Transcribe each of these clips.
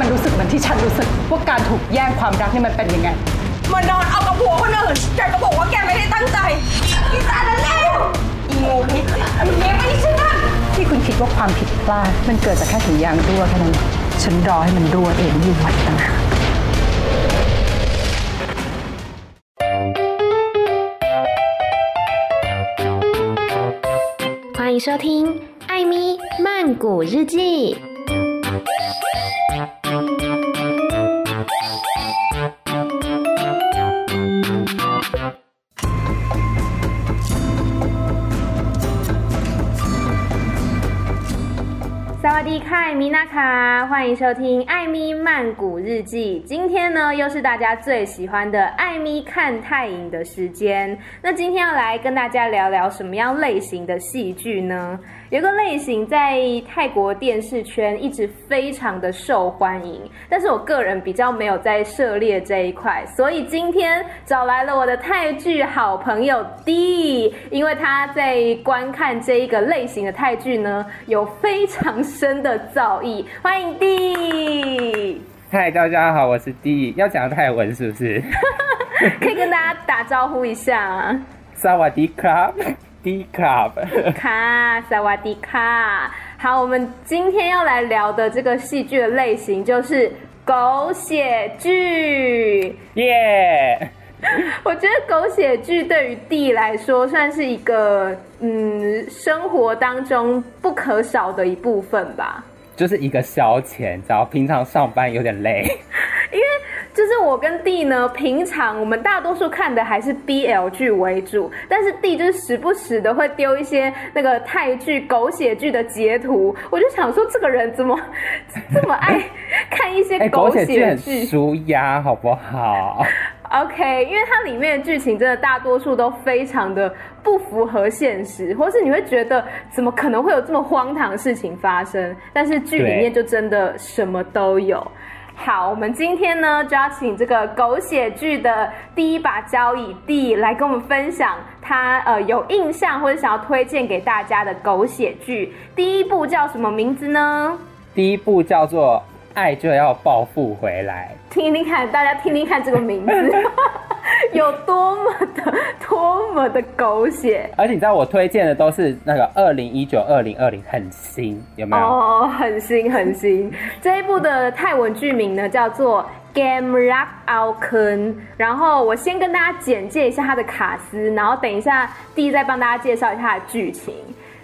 มันรู้สึกเหมือนที่ฉันรู้สึกว่าการถูกแย่งความรักนี่มันเป็นยังไง มันนอนเอากับผัวคนอื่นแกก็บอกว่าแกไม่ได้ตั้งใจอีสานนั่นแลวอีโมพิษอีเมไม่ใช่นะที่คุณคิดว่าความผิดพลาดมันเกิดจากแค่ถุงยางรั่วแค่นั้น ฉันรอให้มันรั่วเองอยู่หมัดต่างหาก欢迎收听《艾咪曼谷日记》。瓦迪卡，米娜卡，欢迎收听《艾咪曼谷日记》。今天呢，又是大家最喜欢的艾咪看泰影的时间。那今天要来跟大家聊聊什么样类型的戏剧呢？有个类型在泰国电视圈一直非常的受欢迎，但是我个人比较没有在涉猎这一块，所以今天找来了我的泰剧好朋友 D，因为他在观看这一个类型的泰剧呢，有非常深的造诣。欢迎 D。嗨，大家好，我是 D，要讲泰文是不是？可以跟大家打招呼一下。萨瓦迪卡。卡萨瓦迪卡，好，我们今天要来聊的这个戏剧的类型就是狗血剧，耶！我觉得狗血剧对于 D 来说算是一个嗯生活当中不可少的一部分吧，就是一个消遣，只要平常上班有点累，因为。就是我跟弟呢，平常我们大多数看的还是 BL 剧为主，但是弟就是时不时的会丢一些那个泰剧狗血剧的截图，我就想说这个人怎么这么爱 看一些狗血剧？欸、很舒压，好不好？OK，因为它里面的剧情真的大多数都非常的不符合现实，或是你会觉得怎么可能会有这么荒唐的事情发生？但是剧里面就真的什么都有。好，我们今天呢就要请这个狗血剧的第一把交椅 D 来跟我们分享他呃有印象或者想要推荐给大家的狗血剧。第一部叫什么名字呢？第一部叫做《爱就要报复回来》。听听看，大家听听看这个名字。有多么的多么的狗血，而且你知道我推荐的都是那个二零一九二零二零很新，有没有？哦，很新很新。这一部的泰文剧名呢叫做 Game Rak Ao Kun，然后我先跟大家简介一下它的卡斯，然后等一下 D 再帮大家介绍一下它的剧情。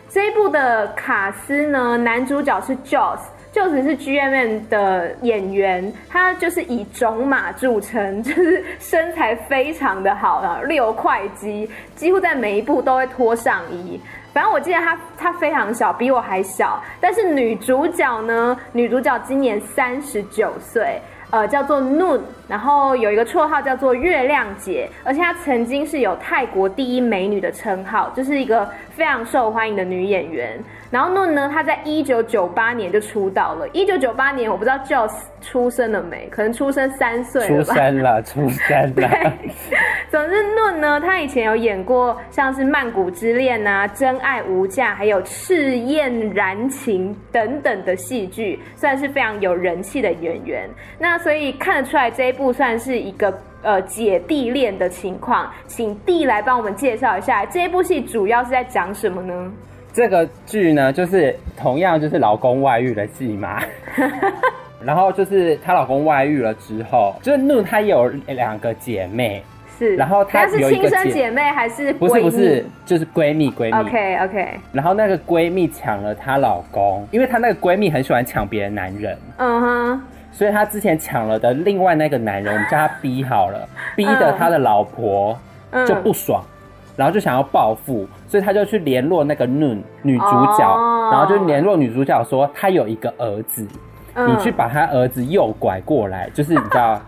这一部的卡斯呢，男主角是 Joss。就是是 GMM 的演员，他就是以种马著称，就是身材非常的好啊，六块肌，几乎在每一部都会脱上衣。反正我记得他他非常小，比我还小。但是女主角呢，女主角今年三十九岁。呃，叫做 Noon，然后有一个绰号叫做月亮姐，而且她曾经是有泰国第一美女的称号，就是一个非常受欢迎的女演员。然后 Noon 呢，她在一九九八年就出道了。一九九八年，我不知道 Joss 出生了没，可能出生三岁了吧。出生了，出生了。对，总之 Noon 呢，她以前有演过像是《曼谷之恋》啊，《真爱无价》，还有《赤焰燃情》等等的戏剧，算是非常有人气的演员。那所以看得出来，这一部算是一个呃姐弟恋的情况，请弟来帮我们介绍一下这一部戏主要是在讲什么呢？这个剧呢，就是同样就是老公外遇的戏嘛，然后就是她老公外遇了之后，就是怒她有两个姐妹，是，然后她是亲生姐妹还是不是不是就是闺蜜闺蜜，OK OK，然后那个闺蜜抢了她老公，因为她那个闺蜜很喜欢抢别的男人，嗯哼。所以他之前抢了的另外那个男人，我们叫他 B 好了，逼的他的老婆就不爽，然后就想要报复，所以他就去联络那个 Noon 女主角，然后就联络女主角说他有一个儿子，你去把他儿子诱拐过来，就是你知道，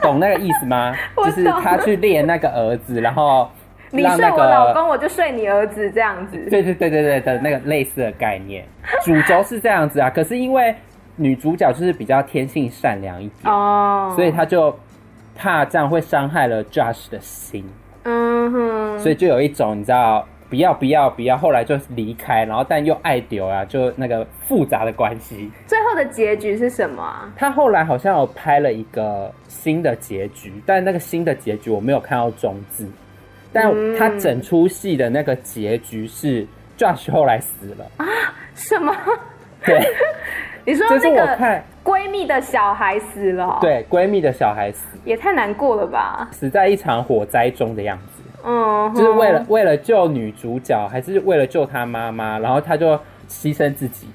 懂那个意思吗？就是他去练那个儿子，然后让那个你睡我老公，我就睡你儿子这样子。对对对对对的那个类似的概念，主轴是这样子啊，可是因为。女主角就是比较天性善良一点哦，oh. 所以她就怕这样会伤害了 Josh 的心，嗯哼，所以就有一种你知道不要不要不要，后来就离开，然后但又爱丢啊，就那个复杂的关系。最后的结局是什么啊？他后来好像有拍了一个新的结局，但那个新的结局我没有看到中字。但他整出戏的那个结局是 Josh 后来死了啊？什么？对，你说那个闺蜜的小孩死了？对，闺蜜的小孩死，也太难过了吧？死在一场火灾中的样子。嗯，就是为了为了救女主角，还是为了救她妈妈，然后她就牺牲自己。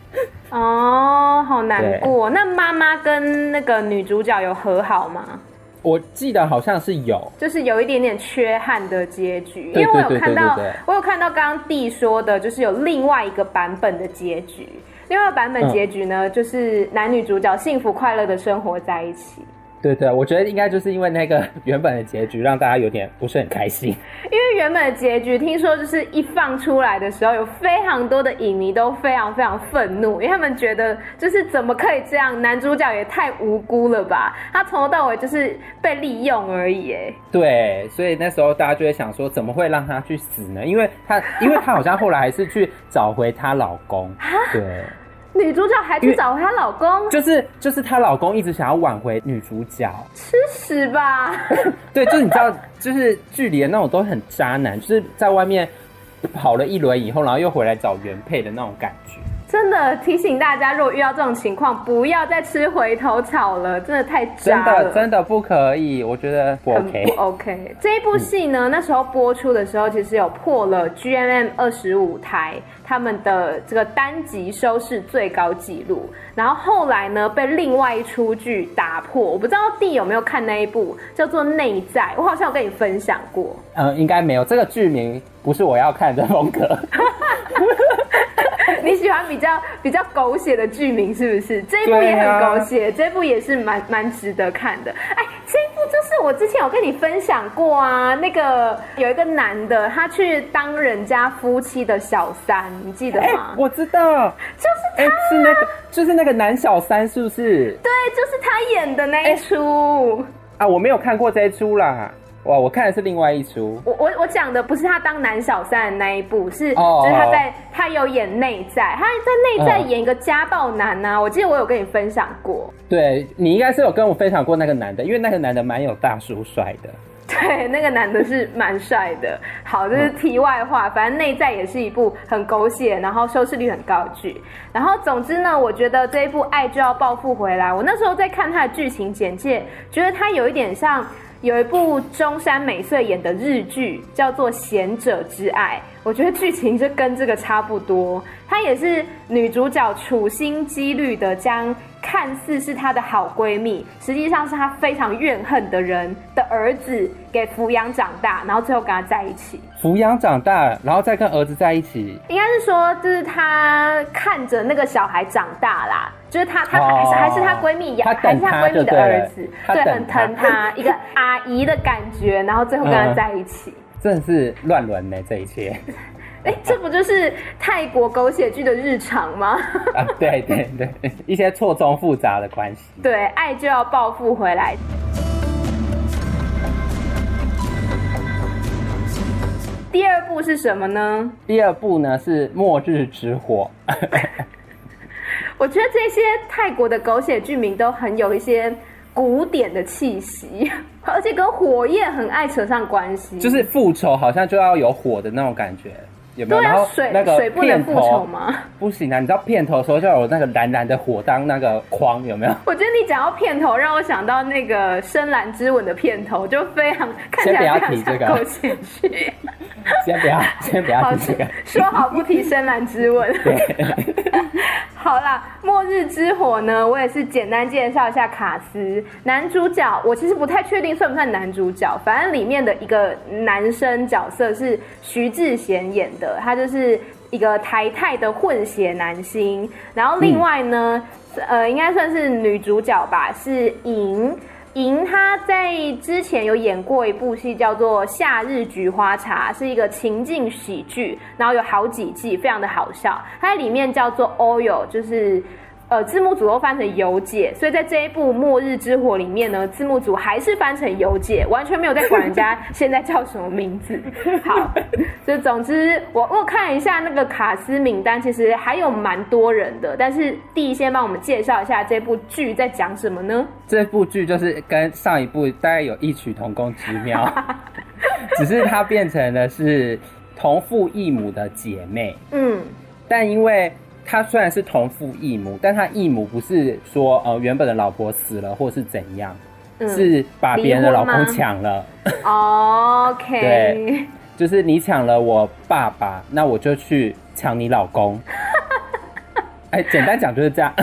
哦，好难过。那妈妈跟那个女主角有和好吗？我记得好像是有，就是有一点点缺憾的结局，因为我有看到，我有看到刚刚弟说的，就是有另外一个版本的结局，另外一个版本结局呢，嗯、就是男女主角幸福快乐的生活在一起。对对，我觉得应该就是因为那个原本的结局让大家有点不是很开心。因为原本的结局听说就是一放出来的时候，有非常多的影迷都非常非常愤怒，因为他们觉得就是怎么可以这样，男主角也太无辜了吧？他从头到尾就是被利用而已，哎。对，所以那时候大家就会想说，怎么会让他去死呢？因为他，因为他好像后来还是去找回她老公。对。女主角还去找回她老公，就是就是她老公一直想要挽回女主角，吃屎吧！对，就是你知道，就是剧里的那种都很渣男，就是在外面跑了一轮以后，然后又回来找原配的那种感觉。真的提醒大家，如果遇到这种情况，不要再吃回头草了，真的太渣了。真的真的不可以，我觉得不 OK。不 OK。这一部戏呢，嗯，那时候播出的时候，其实有破了 GMM 二十五台他们的这个单集收视最高纪录。然后后来呢，被另外一出剧打破。我不知道弟有没有看那一部叫做《内在》，我好像有跟你分享过。嗯，应该没有。这个剧名不是我要看的风格。你喜欢比较比较狗血的剧名是不是？这一部也很狗血，啊、这一部也是蛮蛮值得看的。哎，是我之前有跟你分享过啊，那个有一个男的，他去当人家夫妻的小三，你记得吗？欸、我知道，就是他、啊欸，是那个，就是那个男小三，是不是？对，就是他演的那一出、欸。啊，我没有看过这一出啦。哇，我看的是另外一出。我我我讲的不是他当男小三的那一部，是就是他在他有演内在，他在内在演一个家暴男啊。我记得我有跟你分享过。对，你应该是有跟我分享过那个男的，因为那个男的蛮有大叔帅的。对，那个男的是蛮帅的。好，这是题外话，反正内在也是一部很狗血，然后收视率很高的剧。然后总之呢，我觉得这一部《爱就要报复回来》，我那时候在看他的剧情简介，觉得他有一点像。有一部中山美穗演的日剧，叫做《贤者之爱》，我觉得剧情就跟这个差不多。她也是女主角处心积虑的将看似是她的好闺蜜，实际上是她非常怨恨的人的儿子给抚养长大，然后最后跟她在一起。抚养长大，然后再跟儿子在一起，应该是说，就是她看着那个小孩长大啦。就是她，她还是还是她闺蜜养，还是她闺蜜的儿子，对，很疼她，一个阿姨的感觉，然后最后跟她在一起，嗯、真的是乱伦呢，这一切。哎、欸，这不就是泰国狗血剧的日常吗？啊，对对对，一些错综复杂的关系。对，爱就要报复回来。第二部是什么呢？第二部呢是《末日之火》。我觉得这些泰国的狗血剧名都很有一些古典的气息，而且跟火焰很爱扯上关系。就是复仇好像就要有火的那种感觉，有没有？对啊，然后水那个水不能复仇吗？不行啊！你知道片头的时候就有那个蓝蓝的火当那个框，有没有？我觉得你讲到片头，让我想到那个《深蓝之吻》的片头，就非常看起来非常像狗血剧。先不要，先不要提这个。说好不提深蓝之吻。对。好啦，末日之火呢，我也是简单介绍一下卡斯。男主角我其实不太确定算不算男主角，反正里面的一个男生角色是徐志贤演的，他就是一个台泰的混血男星。然后另外呢，嗯、呃，应该算是女主角吧，是银。银他在之前有演过一部戏，叫做《夏日菊花茶》，是一个情境喜剧，然后有好几季，非常的好笑。它里面叫做 Oil，就是呃字幕组都翻成尤姐，所以在这一部《末日之火》里面呢，字幕组还是翻成尤姐，完全没有在管人家 现在叫什么名字。好，就总之我我看一下那个卡斯名单，其实还有蛮多人的。但是第一先帮我们介绍一下这部剧在讲什么呢？这部剧就是跟上一部大概有异曲同工之妙，只是它变成的是同父异母的姐妹。嗯，但因为。他虽然是同父异母，但他异母不是说呃原本的老婆死了或是怎样，嗯、是把别人的老公抢了。OK，对，就是你抢了我爸爸，那我就去抢你老公。哎、欸，简单讲就是这样，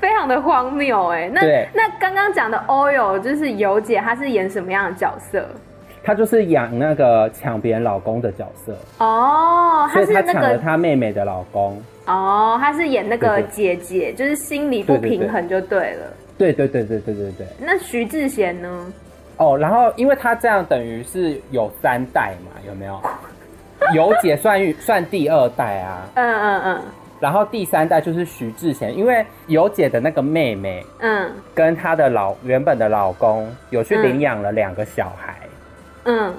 非常的荒谬哎。那那刚刚讲的 Oil 就是尤姐，她是演什么样的角色？她就是养那个抢别人老公的角色哦，所以她抢了她妹妹的老公。哦，她是演那个姐姐，就是心理不平衡就对了。对对对对对对对。那徐志贤呢？哦，然后因为他这样等于是有三代嘛，有没有？有姐算算第二代啊。嗯嗯嗯。然后第三代就是徐志贤，因为尤姐的那个妹妹，嗯，跟她的老原本的老公有去领养了两个小孩，嗯，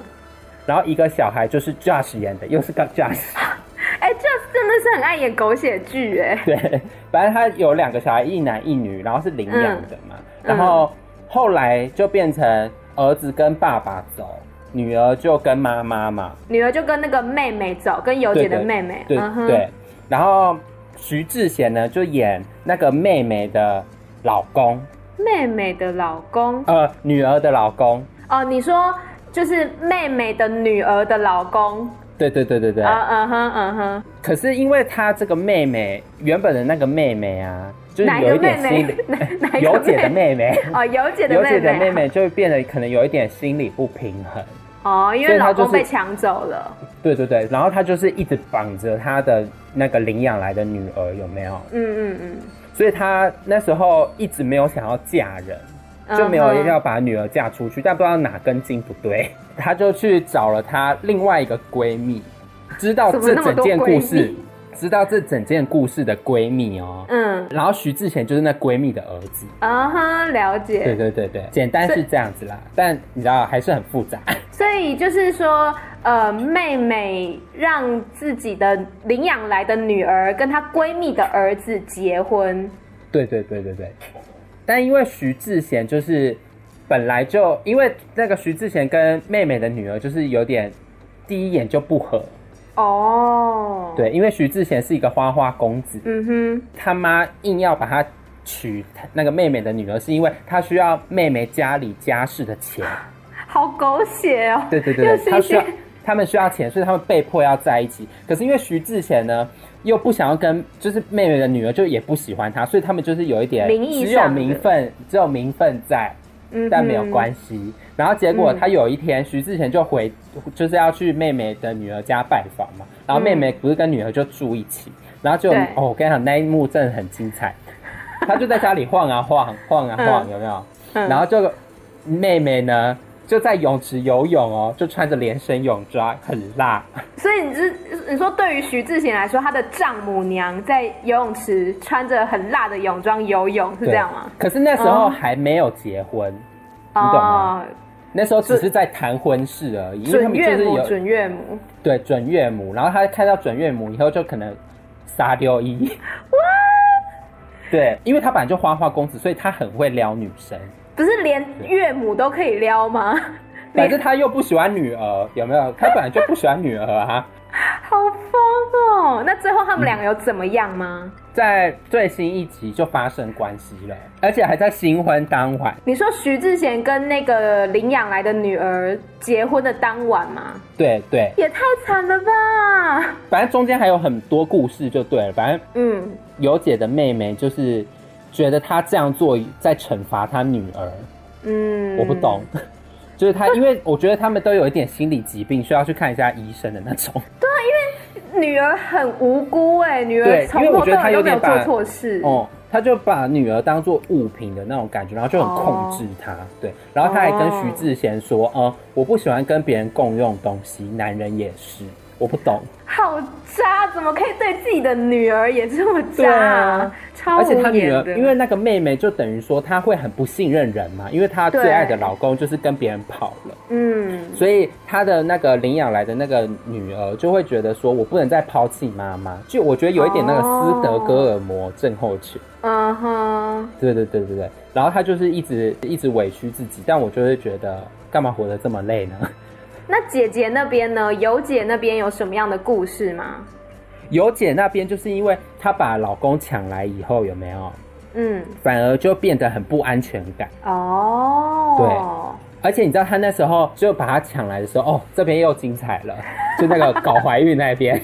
然后一个小孩就是 Josh 演的，又是个 Josh。是很爱演狗血剧哎。对，反正他有两个小孩，一男一女，然后是领养的嘛。嗯、然后后来就变成儿子跟爸爸走，女儿就跟妈妈嘛。女儿就跟那个妹妹走，跟尤姐的妹妹。对。然后徐志贤呢，就演那个妹妹的老公。妹妹的老公？呃，女儿的老公。哦，你说就是妹妹的女儿的老公。对对对对对，啊嗯哼嗯哼。可是因为她这个妹妹原本的那个妹妹啊，就是有一点心理，尤 姐的妹妹 哦，尤姐的尤姐的妹妹就会变得可能有一点心理不平衡哦，因为老公被抢走了。对对对，然后她就是一直绑着她的那个领养来的女儿，有没有？嗯嗯嗯。所以她那时候一直没有想要嫁人。就没有要把女儿嫁出去，但不知道哪根筋不对，她就去找了她另外一个闺蜜，知道这整件故事，知道这整件故事的闺蜜哦。嗯，然后徐志贤就是那闺蜜的儿子。啊哈，了解。对对对对，简单是这样子啦，但你知道还是很复杂。所以就是说，呃，妹妹让自己的领养来的女儿跟她闺蜜的儿子结婚。对对对对对。但因为徐志贤就是本来就因为那个徐志贤跟妹妹的女儿就是有点第一眼就不合。哦，对，因为徐志贤是一个花花公子，嗯哼，他妈硬要把他娶那个妹妹的女儿，是因为他需要妹妹家里家事的钱，好狗血哦，对对对，他需要他们需要钱，所以他们被迫要在一起。可是因为徐志贤呢，又不想要跟，就是妹妹的女儿就也不喜欢他，所以他们就是有一点只有名分，只有名分在，但没有关系。然后结果他有一天，徐志贤就回，就是要去妹妹的女儿家拜访嘛。然后妹妹不是跟女儿就住一起，然后就哦，我跟你讲那一幕真的很精彩。他就在家里晃啊晃，晃啊晃，有没有？然后就妹妹呢？就在泳池游泳哦，就穿着连身泳装，很辣。所以你是你说，对于徐志贤来说，他的丈母娘在游泳池穿着很辣的泳装游泳，是这样吗？可是那时候还没有结婚，哦、你懂吗？哦、那时候只是在谈婚事而已。准岳母，准岳母。对，准岳母。然后他看到准岳母以后，就可能撒丢一。哇！对，因为他本来就花花公子，所以他很会撩女生。不是连岳母都可以撩吗？可是他又不喜欢女儿，有没有？他本来就不喜欢女儿啊。好疯哦！那最后他们两个有怎么样吗？嗯，在最新一集就发生关系了，而且还在新婚当晚。你说徐志贤跟那个领养来的女儿结婚的当晚吗？对对，也太惨了吧！反正中间还有很多故事，就对了。反正嗯，尤姐的妹妹就是。觉得他这样做在惩罚他女儿，嗯，我不懂，就是他，因为我觉得他们都有一点心理疾病，需要去看一下医生的那种。对啊，因为女儿很无辜哎，女儿从头到尾都没有做错事，哦，他就把女儿当做物品的那种感觉，然后就很控制她，哦、对，然后他还跟徐志贤说，哦、嗯，我不喜欢跟别人共用东西，男人也是。我不懂。好渣，怎么可以对自己的女儿也这么渣？啊？超而且他女儿，因为那个妹妹就等于说她会很不信任人嘛，因为她最爱的老公就是跟别人跑了，嗯，所以她的那个领养来的那个女儿就会觉得说，我不能再抛弃妈妈，就我觉得有一点那个斯德哥尔摩症候群，嗯哼，对对对对对，然后她就是一直一直委屈自己，但我就会觉得干嘛活得这么累呢？那姐姐那边呢？尤姐那边有什么样的故事吗？尤姐那边就是因为她把老公抢来以后，有没有？嗯，反而就变得很不安全感。哦，对，而且你知道她那时候就把她抢来的时候，哦，这边又精彩了，就那个搞怀孕那边，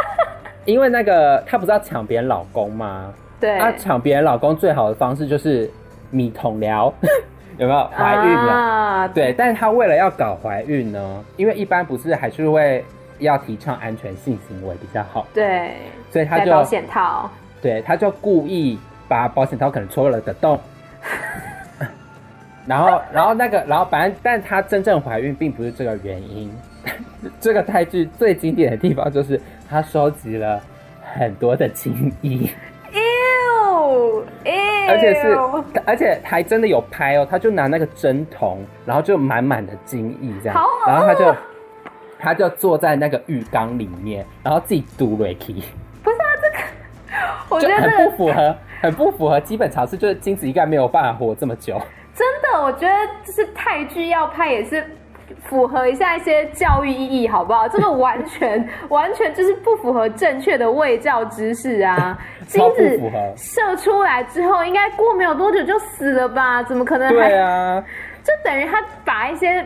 因为那个她不是要抢别人老公吗？对，她抢别人老公最好的方式就是米桶疗。有没有怀孕了？啊、对，但是他为了要搞怀孕呢，因为一般不是还是会要提倡安全性行为比较好。对，所以他就保险套。对，他就故意把保险套可能戳了个洞，然后，然后那个，然后反正，但他真正怀孕并不是这个原因。这个泰剧最经典的地方就是他收集了很多的精液。而且是，而且还真的有拍哦，他就拿那个针筒，然后就满满的精液这样，然后他就他就坐在那个浴缸里面，然后自己嘟瑞 k 不是啊，这个我觉得很不符合，很不符合基本常识，就是精子应该没有办法活这么久。真的，我觉得就是泰剧要拍也是。符合一下一些教育意义，好不好？这个完全完全就是不符合正确的卫教知识啊！精子射出来之后，应该过没有多久就死了吧？怎么可能还？对啊，就等于他把一些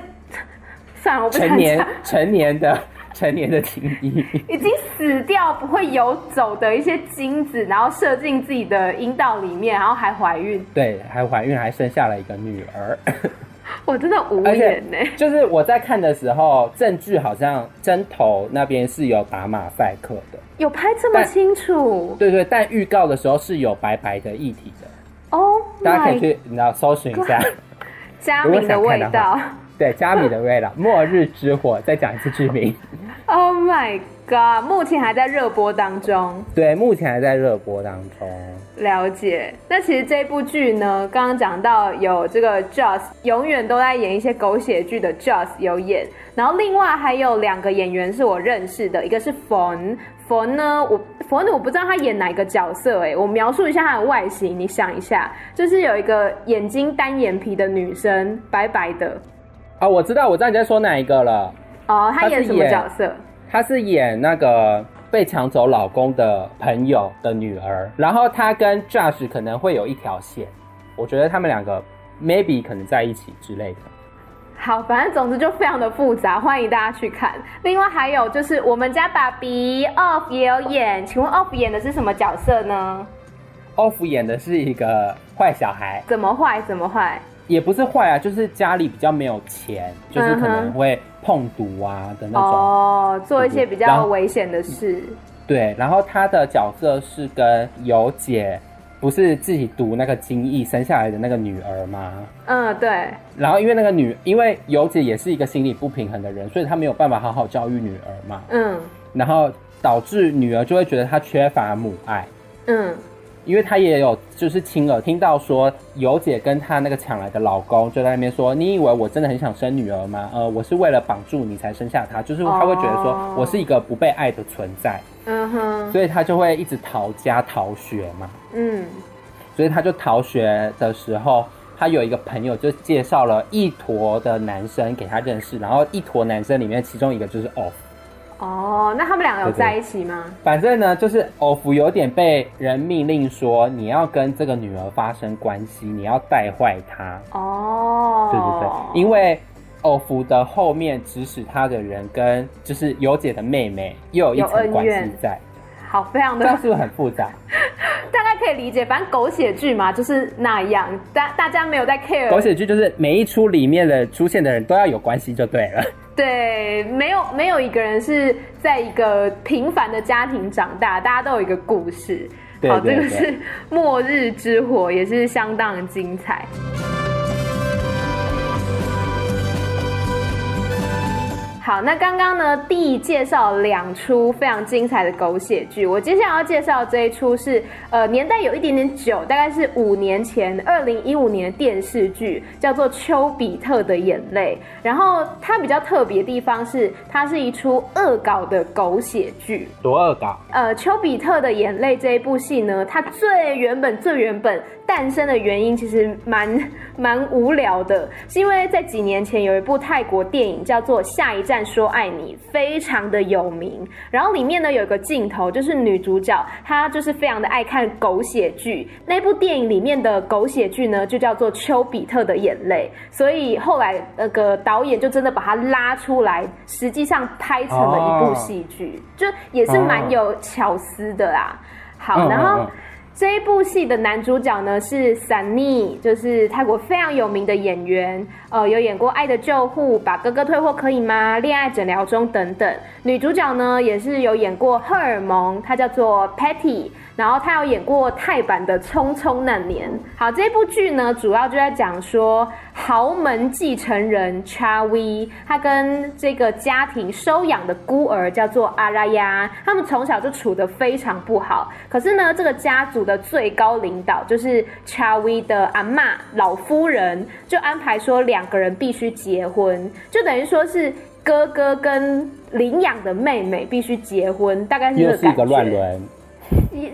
算了，我不成年成年的成年的精液，已经死掉不会游走的一些精子，然后射进自己的阴道里面，然后还怀孕，对，还怀孕，还生下了一个女儿。我真的无言呢。就是我在看的时候，证据好像针头那边是有打马赛克的，有拍这么清楚？对，对对，但预告的时候是有白白的液体的。哦，oh、大家可以去你知道搜寻一下，加米的味道。对，加米的味道，《末日之火》。再讲一次剧名。Oh my god！目前还在热播当中。对，目前还在热播当中。了解。那其实这部剧呢，刚刚讲到有这个 Joss，永远都在演一些狗血剧的 Joss 有演，然后另外还有两个演员是我认识的，一个是 Fon，Fon 呢，我 Fon 我不知道他演哪个角色，哎，我描述一下他的外形，你想一下，就是有一个眼睛单眼皮的女生，白白的。啊、哦，我知道，我知道你在说哪一个了。哦，他演什么角色？他是演那个被抢走老公的朋友的女儿，然后他跟 Josh 可能会有一条线，我觉得他们两个 maybe 可能在一起之类的。好，反正总之就非常的复杂，欢迎大家去看。另外还有就是我们家爸比 Off 也有演，请问 Off 演的是什么角色呢？Off 演的是一个坏小孩，怎么坏？怎么坏？也不是坏啊，就是家里比较没有钱，就是可能会碰毒啊的那种，哦，做一些比较危险的事。对，然后他的角色是跟尤姐，不是自己读那个精液生下来的那个女儿吗？嗯，对。然后因为那个女，因为尤姐也是一个心理不平衡的人，所以她没有办法好好教育女儿嘛。嗯。然后导致女儿就会觉得她缺乏母爱。嗯。因为她也有就是亲耳听到说，尤姐跟她那个抢来的老公就在那边说：“你以为我真的很想生女儿吗？呃，我是为了绑住你才生下她，就是她会觉得说我是一个不被爱的存在。”嗯哼，所以她就会一直逃家逃学嘛。嗯，所以她就逃学的时候，他有一个朋友就介绍了一坨的男生给他认识，然后一坨男生里面其中一个就是 Off。哦，那他们两个有在一起吗？对对，反正呢，就是欧福有点被人命令说，你要跟这个女儿发生关系，你要带坏她。哦，对对对，因为欧福的后面指使他的人跟就是尤姐的妹妹又有一层关系在。好，非常的，这是不是很复杂？大概可以理解，反正狗血剧嘛，就是那样。大大家没有在 care。狗血剧就是每一出里面的出现的人都要有关系就对了。对，没有没有一个人是在一个平凡的家庭长大，大家都有一个故事。好，这个是《末日之火》，也是相当精彩。好，那刚刚呢，第一介绍两出非常精彩的狗血剧，我接下来要介绍这一出是呃年代有一点点久，大概是五年前，二零一五年的电视剧，叫做《丘比特的眼泪》。然后它比较特别的地方是，它是一出恶搞的狗血剧。多恶搞？呃，《丘比特的眼泪》这一部戏呢，它最原本最原本诞生的原因其实蛮 蛮无聊的，是因为在几年前有一部泰国电影叫做《下一站》。说爱你非常的有名，然后里面呢有一个镜头，就是女主角她就是非常的爱看狗血剧，那部电影里面的狗血剧呢就叫做《丘比特的眼泪》，所以后来那个导演就真的把它拉出来，实际上拍成了一部戏剧，就也是蛮有巧思的啦。好，然后。这一部戏的男主角呢是 Sunny，就是泰国非常有名的演员，呃，有演过《爱的救护》、《把哥哥退货可以吗》、《恋爱诊疗中》等等。女主角呢也是有演过《荷尔蒙》，她叫做 Patty。然后他有演过泰版的《匆匆那年》。好，这部剧呢，主要就在讲说豪门继承人 Chawi，他跟这个家庭收养的孤儿叫做阿拉亚，他们从小就处得非常不好。可是呢，这个家族的最高领导就是 Chawi 的阿妈老夫人，就安排说两个人必须结婚，就等于说是哥哥跟领养的妹妹必须结婚，大概是这个感觉。又是一个乱伦。也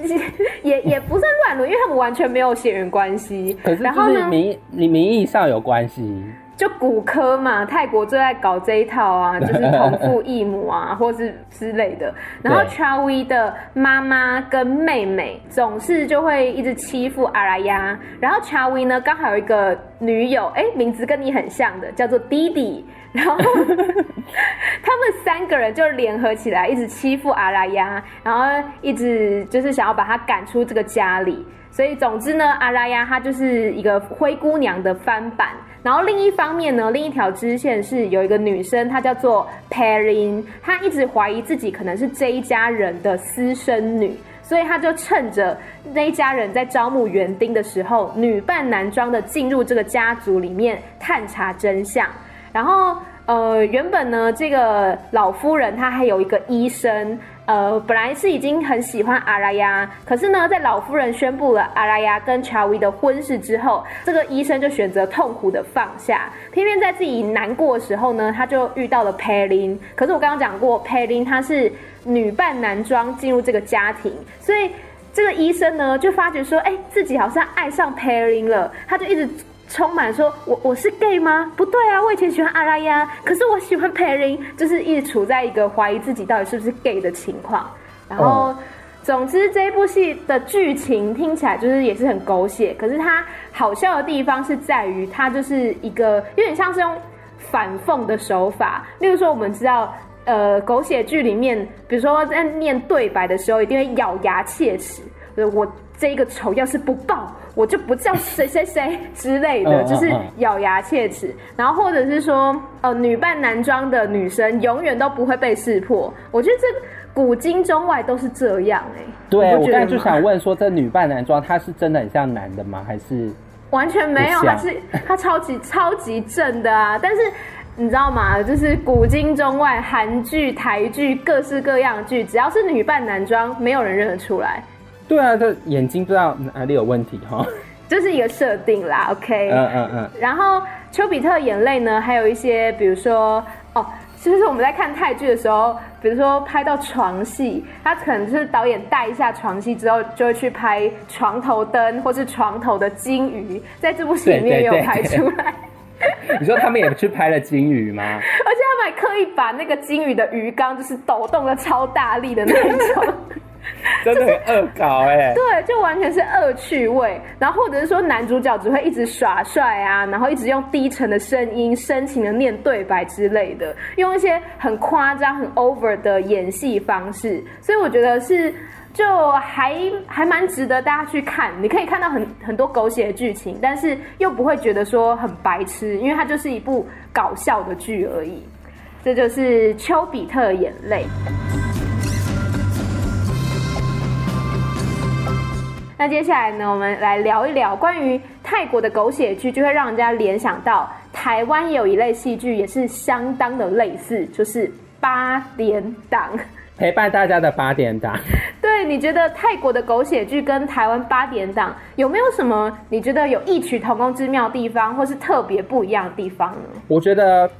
也也不算乱伦，因为他们完全没有血缘关系。可是，就是名你名义上有关系，就骨科嘛，泰国最爱搞这一套啊，就是同父 异母啊，或是之类的。然后 Chawi 的妈妈跟妹妹总是就会一直欺负阿拉亚，然后 Chawi 呢刚好有一个女友，哎、欸，名字跟你很像的，叫做弟弟。然后他们三个人就联合起来，一直欺负阿拉亚，然后一直就是想要把他赶出这个家里。所以总之呢，阿拉亚她就是一个灰姑娘的翻版。然后另一方面呢，另一条支线是有一个女生，她叫做 Perrin，她一直怀疑自己可能是这一家人的私生女，所以她就趁着那一家人在招募园丁的时候，女扮男装的进入这个家族里面探查真相。然后，呃，原本呢，这个老夫人她还有一个医生，呃，本来是已经很喜欢阿拉亚，可是呢，在老夫人宣布了阿拉亚跟查维的婚事之后，这个医生就选择痛苦的放下，偏偏在自己难过的时候呢，他就遇到了佩林。可是我刚刚讲过，佩林她是女扮男装进入这个家庭，所以这个医生呢就发觉说，哎，自己好像爱上佩林了，他就一直。充满说，我我是 gay 吗？不对啊，我以前喜欢阿拉呀，可是我喜欢 Perrin，就是一直处在一个怀疑自己到底是不是 gay 的情况。然后，哦、总之这一部戏的剧情听起来就是也是很狗血，可是它好笑的地方是在于它就是一个有点像是用反讽的手法。例如说，我们知道，呃，狗血剧里面，比如说在念对白的时候，一定会咬牙切齿，我。这一个仇要是不报，我就不叫谁谁谁之类的，就是咬牙切齿。然后或者是说，呃，女扮男装的女生永远都不会被识破。我觉得这古今中外都是这样哎、欸。对，我刚才就想问说，这女扮男装，她是真的很像男的吗？还是完全没有？她是她超级超级正的啊！但是你知道吗？就是古今中外，韩剧、台剧，各式各样的剧，只要是女扮男装，没有人认得出来。对啊，这眼睛不知道哪里有问题哈，这是一个设定啦，OK。嗯嗯嗯。然后丘比特眼泪呢，还有一些，比如说哦，就是我们在看泰剧的时候，比如说拍到床戏，他可能就是导演带一下床戏之后，就会去拍床头灯或是床头的金鱼，在这部戏里面也有拍出来。对对对对你说他们也去拍了金鱼吗？而且他们还刻意把那个金鱼的鱼缸就是抖动的超大力的那种。真的很恶搞哎、对，就完全是恶趣味。然后或者是说男主角只会一直耍帅啊，然后一直用低沉的声音深情的念对白之类的，用一些很夸张、很 over 的演戏方式。所以我觉得是就还还蛮值得大家去看。你可以看到很很多狗血的剧情，但是又不会觉得说很白痴，因为它就是一部搞笑的剧而已。这就是丘比特眼泪。那接下来呢，我们来聊一聊关于泰国的狗血剧，就会让人家联想到台湾也有一类戏剧，也是相当的类似，就是八点档。陪伴大家的八点档。对，你觉得泰国的狗血剧跟台湾八点档有没有什么你觉得有异曲同工之妙的地方，或是特别不一样的地方呢？我觉得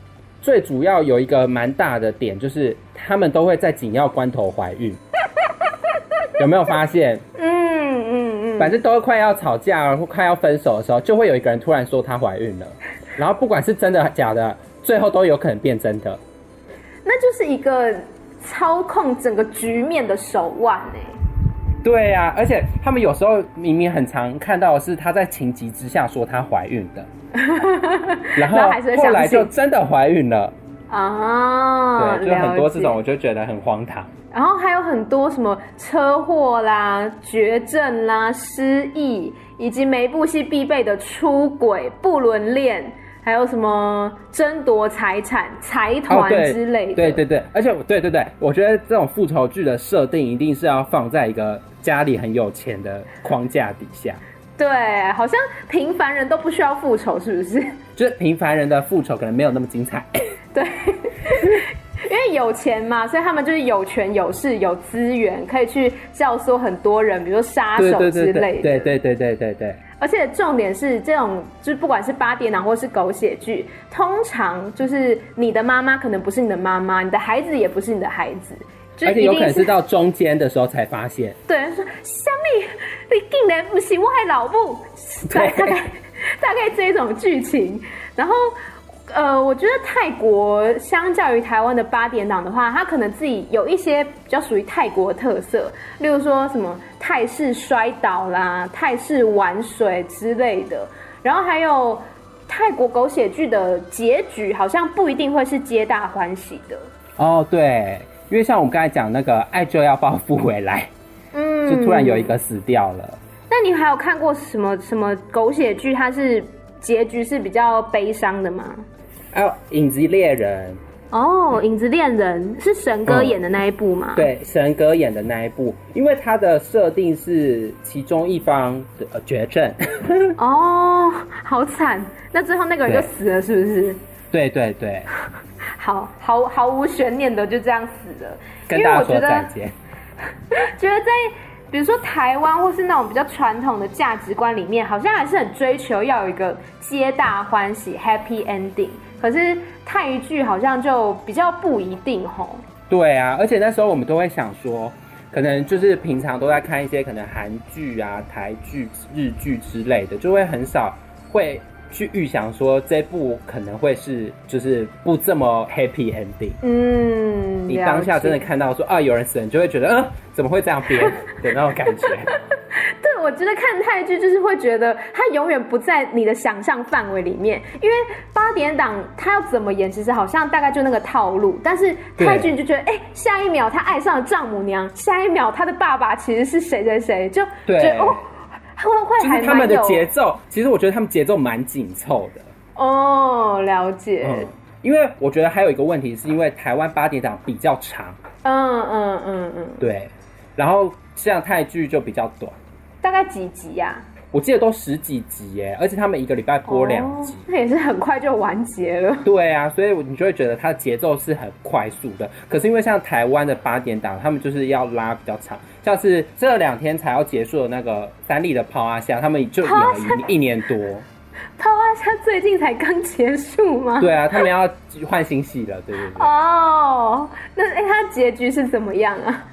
最主要有一个蛮大的点，就是他们都会在紧要关头怀孕。有没有发现？嗯反正都快要吵架或快要分手的时候，就会有一个人突然说她怀孕了，然后不管是真的假的，最后都有可能变真的。那就是一个。操控整个局面的手腕呢？对呀、啊，而且他们有时候明明很常看到的是她在情急之下说她怀孕的，然后后来就真的怀孕了啊！对，就很多这种，我就觉得很荒唐。然后还有很多什么车祸啦、绝症啦、失忆，以及每一部戏必备的出轨、不伦恋。还有什么争夺财产、财团之类的？哦、对，对对对，而且对对对，我觉得这种复仇剧的设定一定是要放在一个家里很有钱的框架底下。对，好像平凡人都不需要复仇，是不是？就是平凡人的复仇可能没有那么精彩。对，因为有钱嘛，所以他们就是有权有势有资源，可以去教唆很多人，比如说杀手之类的。对对对对对对对。而且重点是，这种就是不管是八点档或是狗血剧，通常就是你的妈妈可能不是你的妈妈，你的孩子也不是你的孩子，而且有可能是到中间的时候才发现。对，说虾米，你竟然不是我的老母，大概大概这种剧情，然后。呃，我觉得泰国相较于台湾的八点档的话，它可能自己有一些比较属于泰国特色，例如说什么泰式摔倒啦、泰式玩水之类的。然后还有泰国狗血剧的结局，好像不一定会是皆大欢喜的。哦，对，因为像我们刚才讲那个爱就要报复回来，嗯，就突然有一个死掉了。那你还有看过什么什么狗血剧？它是结局是比较悲伤的吗？还有影子猎人哦，影子恋人是神哥演的那一部吗？嗯、对，神哥演的那一部，因为他的设定是其中一方的绝症。哦，好惨！那最后那个人就死了，是不是？对对对，好毫毫无悬念的就这样死了。跟大家说再见。觉得在比如说台湾或是那种比较传统的价值观里面，好像还是很追求要有一个皆大欢喜 （happy ending）。可是泰剧好像就比较不一定吼。对啊，而且那时候我们都会想说，可能就是平常都在看一些可能韩剧啊、台剧、日剧之类的，就会很少会去预想说这部可能会是就是不这么 happy ending。嗯，你当下真的看到说啊有人死了，你就会觉得嗯、呃、怎么会这样编 的那种感觉。对，我觉得看泰剧就是会觉得它永远不在你的想象范围里面，因为八点档它要怎么演，其实好像大概就那个套路。但是泰剧就觉得，哎，下一秒他爱上了丈母娘，下一秒他的爸爸其实是谁谁谁，就觉得哦，会会还蛮有。他们的节奏，其实我觉得他们节奏蛮紧凑的。哦，了解。嗯，因为我觉得还有一个问题，是因为台湾八点档比较长。嗯嗯嗯嗯，对。然后像泰剧就比较短。大概几集呀、啊？我记得都十几集耶，而且他们一个礼拜播两集，那、哦、也是很快就完结了。对啊，所以你就会觉得它的节奏是很快速的。可是因为像台湾的八点档，他们就是要拉比较长，像是这两天才要结束的那个三立的《抛阿夏》，他们就演了一一年多。《抛阿夏》最近才刚结束吗？对啊，他们要换新戏了，对对对。哦，那哎，它结局是怎么样啊？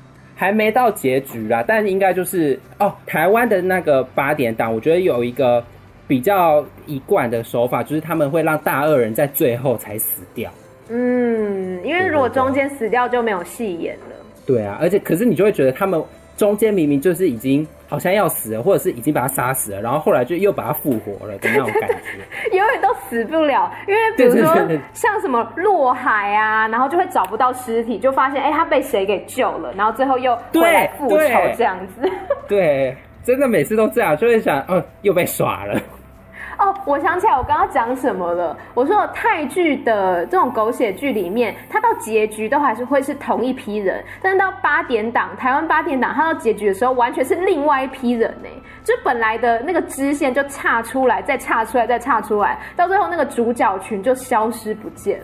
还没到结局啦，但应该就是哦，台湾的那个八点档，我觉得有一个比较一贯的手法，就是他们会让大恶人在最后才死掉。嗯，因为如果中间死掉就没有戏演了。对啊，而且可是你就会觉得他们。中间明明就是已经好像要死了，或者是已经把他杀死了，然后后来就又把他复活了的那种感觉，永远都死不了。因为比如说像什么落海啊，然后就会找不到尸体，就发现哎、欸、他被谁给救了，然后最后又回来复仇这样子。对，真的每次都这样，就会想，哦，又被耍了。哦，我想起来我刚刚讲什么了。我说泰剧的这种狗血剧里面，它到结局都还是会是同一批人，但是到八点档，台湾八点档，它到结局的时候完全是另外一批人呢。就本来的那个支线就岔出来，再岔出来，再岔出来，到最后那个主角群就消失不见。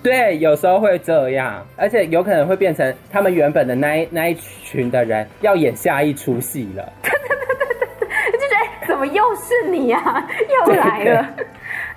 对，有时候会这样，而且有可能会变成他们原本的那一那一群的人要演下一出戏了。对对对对对，就觉得怎么又是你啊？又来了。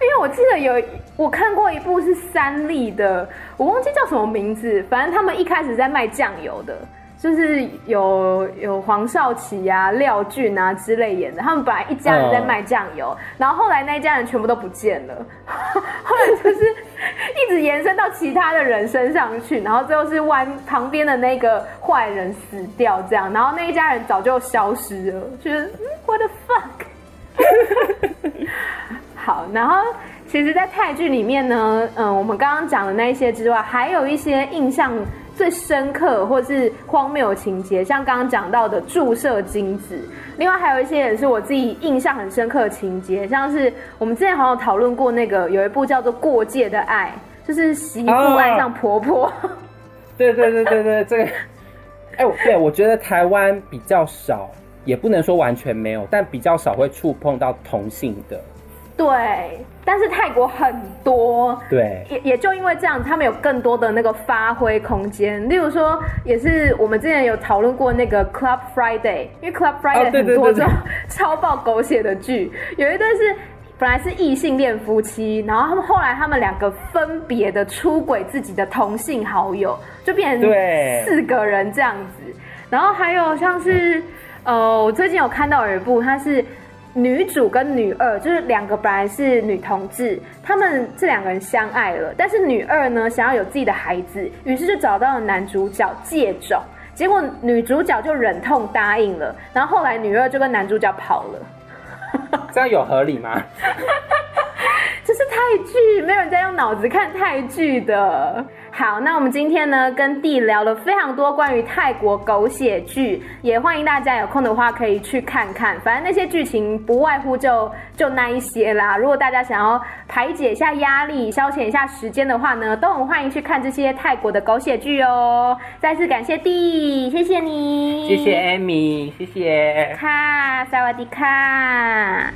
因为我记得有我看过一部是三立的，我忘记叫什么名字，反正他们一开始在卖酱油的。就是有有黄少祺啊、廖俊啊之类演的，他们本来一家人在卖酱油，嗯、然后后来那一家人全部都不见了，后来就是一直延伸到其他的人身上去，然后最后是弯旁边的那个坏人死掉这样，然后那一家人早就消失了，就是 What the fuck？好，然后其实，在泰剧里面呢，嗯，我们刚刚讲的那一些之外，还有一些印象。最深刻或是荒谬情节，像刚刚讲到的注射精子，另外还有一些也是我自己印象很深刻的情节，像是我们之前好像讨论过那个有一部叫做《过界的爱》，就是媳妇爱上婆婆。Oh, 对对对对对，这个，哎，对，我觉得台湾比较少，也不能说完全没有，但比较少会触碰到同性的。对，但是泰国很多，对，也也就因为这样，他们有更多的那个发挥空间。例如说，也是我们之前有讨论过那个 Club Friday，因为 Club Friday 很多这种 超爆狗血的剧，有一对是本来是异性恋夫妻，然后他们后来他们两个分别的出轨自己的同性好友，就变成四个人这样子。然后还有像是，呃，我最近有看到有一部，它是。女主跟女二就是两个本来是女同志，他们这两个人相爱了，但是女二呢想要有自己的孩子，于是就找到了男主角借种，结果女主角就忍痛答应了，然后后来女二就跟男主角跑了，这样有合理吗？这是泰剧，没有人在用脑子看泰剧的。好，那我们今天呢，跟弟聊了非常多关于泰国狗血剧，也欢迎大家有空的话可以去看看。反正那些剧情不外乎就就那一些啦。如果大家想要排解一下压力、消遣一下时间的话呢，都很欢迎去看这些泰国的狗血剧哦。再次感谢弟，谢谢你，谢谢艾米谢谢。卡，萨瓦迪卡。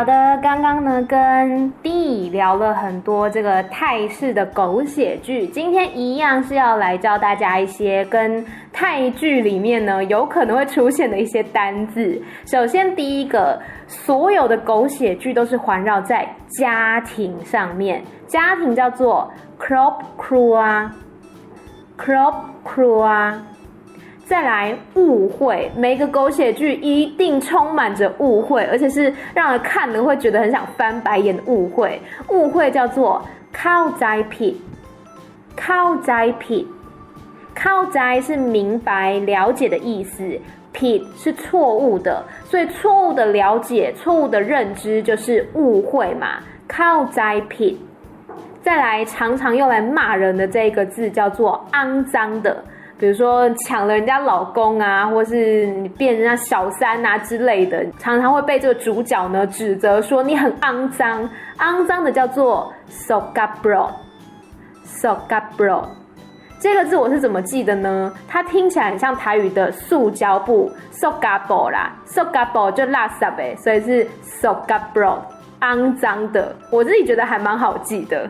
好的，刚刚呢跟 D 聊了很多这个泰式的狗血剧，今天一样是要来教大家一些跟泰剧里面呢有可能会出现的一些单字。首先第一个，所有的狗血剧都是环绕在家庭上面，家庭叫做 Crop Crew 啊，Crop Crew 啊。再来误会，每个狗血剧一定充满着误会，而且是让人看了会觉得很想翻白眼的误会。误会叫做靠斋皮，靠斋皮，靠斋是明白了解的意思，皮是错误的，所以错误的了解、错误的认知就是误会嘛。靠斋皮。再来常常用来骂人的这个字叫做肮脏的。比如说抢了人家老公啊，或是你变人家小三啊之类的，常常会被这个主角呢指责说你很肮脏，肮脏的叫做 sogabro，sogabro，这个字我是怎么记的呢？它听起来很像台语的塑胶布 sogabo 啦，sogabo 就垃圾呗，所以是 sogabro，肮脏的，我自己觉得还蛮好记的。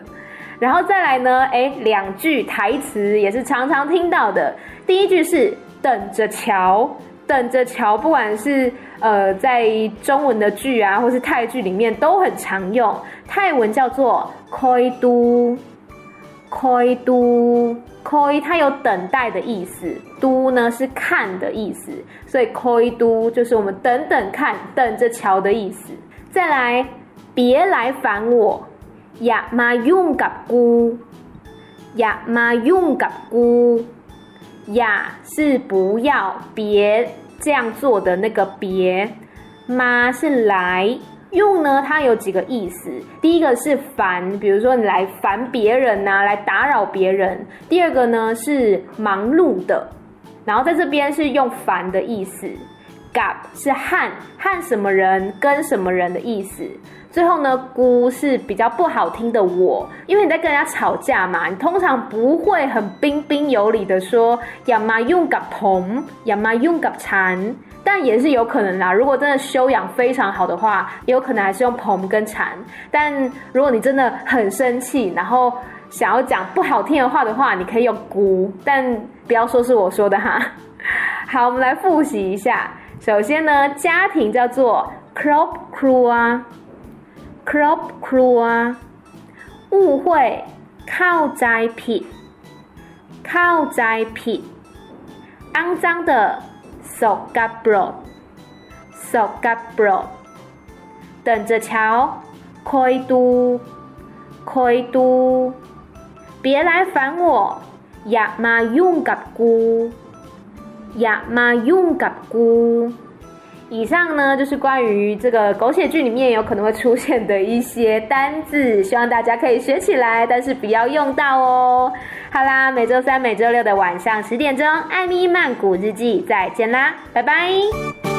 然后再来呢，哎，两句台词也是常常听到的。第一句是“等着瞧”，等着瞧，不管是呃在中文的剧啊，或是泰剧里面都很常用。泰文叫做 “koi du”，“koi du”，“koi” 它有等待的意思，“du” 呢是看的意思，所以 “koi du” 就是我们等等看、等着瞧的意思。再来，别来烦我。呀，妈用个姑，呀，妈用个姑，呀是不要别这样做的那个别，妈是来用呢，它有几个意思，第一个是烦，比如说你来烦别人呐，来打扰别人；第二个呢是忙碌的，然后在这边是用烦的意思，gap 是和和什么人跟什么人的意思。最后呢，姑是比较不好听的。我，因为你在跟人家吵架嘛，你通常不会很彬彬有礼的说“呀妈用个朋，呀妈用个禅”，但也是有可能啦。如果真的修养非常好的话，有可能还是用朋跟禅。但如果你真的很生气，然后想要讲不好听的话的话，你可以用姑，但不要说是我说的哈。好，我们来复习一下。首先呢，家庭叫做 “crop crew” 啊。 ครอบครัว误会เข้าใจผิด เข้าใจผิดอังจังเดสกปรกสกปรก等着瞧คอยดูคอยดู别来烦我อย่ามายุ่งกับกู อย่ามายุ่งกับกู 以上呢，就是关于这个狗血剧里面有可能会出现的一些单字，希望大家可以学起来，但是不要用到哦。好啦，每周三、每周六的晚上十点钟，艾米曼谷日记，再见啦，拜拜。